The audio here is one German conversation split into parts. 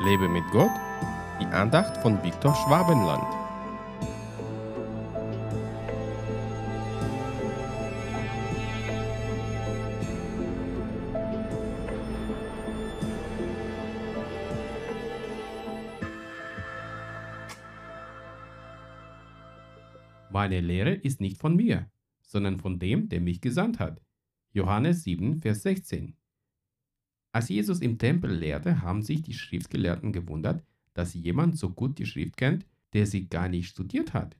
Lebe mit Gott, die Andacht von Viktor Schwabenland. Meine Lehre ist nicht von mir, sondern von dem, der mich gesandt hat. Johannes 7, Vers 16. Als Jesus im Tempel lehrte, haben sich die Schriftgelehrten gewundert, dass jemand so gut die Schrift kennt, der sie gar nicht studiert hat.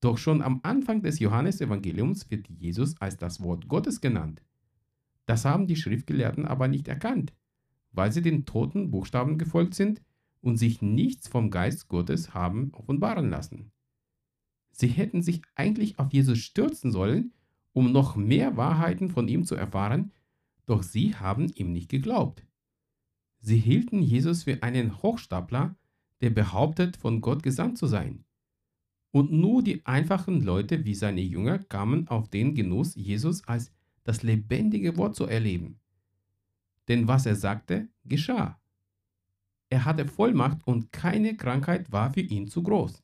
Doch schon am Anfang des Johannesevangeliums wird Jesus als das Wort Gottes genannt. Das haben die Schriftgelehrten aber nicht erkannt, weil sie den toten Buchstaben gefolgt sind und sich nichts vom Geist Gottes haben offenbaren lassen. Sie hätten sich eigentlich auf Jesus stürzen sollen, um noch mehr Wahrheiten von ihm zu erfahren, doch sie haben ihm nicht geglaubt. Sie hielten Jesus für einen Hochstapler, der behauptet, von Gott gesandt zu sein. Und nur die einfachen Leute wie seine Jünger kamen auf den Genuss, Jesus als das lebendige Wort zu erleben. Denn was er sagte, geschah. Er hatte Vollmacht und keine Krankheit war für ihn zu groß.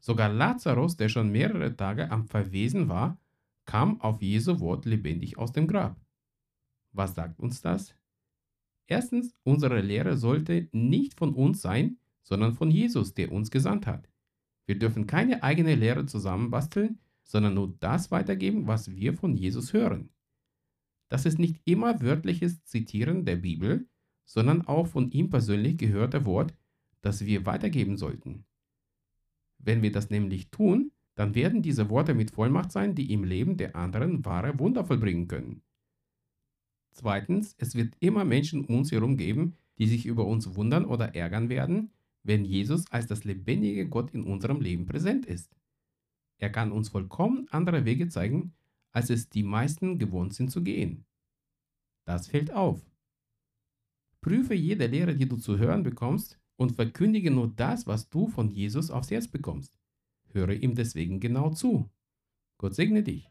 Sogar Lazarus, der schon mehrere Tage am Verwesen war, kam auf Jesu Wort lebendig aus dem Grab. Was sagt uns das? Erstens, unsere Lehre sollte nicht von uns sein, sondern von Jesus, der uns gesandt hat. Wir dürfen keine eigene Lehre zusammenbasteln, sondern nur das weitergeben, was wir von Jesus hören. Das ist nicht immer wörtliches Zitieren der Bibel, sondern auch von ihm persönlich gehörte Wort, das wir weitergeben sollten. Wenn wir das nämlich tun, dann werden diese Worte mit Vollmacht sein, die im Leben der anderen wahre Wunder vollbringen können. Zweitens, es wird immer Menschen um uns herum geben, die sich über uns wundern oder ärgern werden, wenn Jesus als das lebendige Gott in unserem Leben präsent ist. Er kann uns vollkommen andere Wege zeigen, als es die meisten gewohnt sind zu gehen. Das fällt auf. Prüfe jede Lehre, die du zu hören bekommst, und verkündige nur das, was du von Jesus aufs Herz bekommst. Höre ihm deswegen genau zu. Gott segne dich.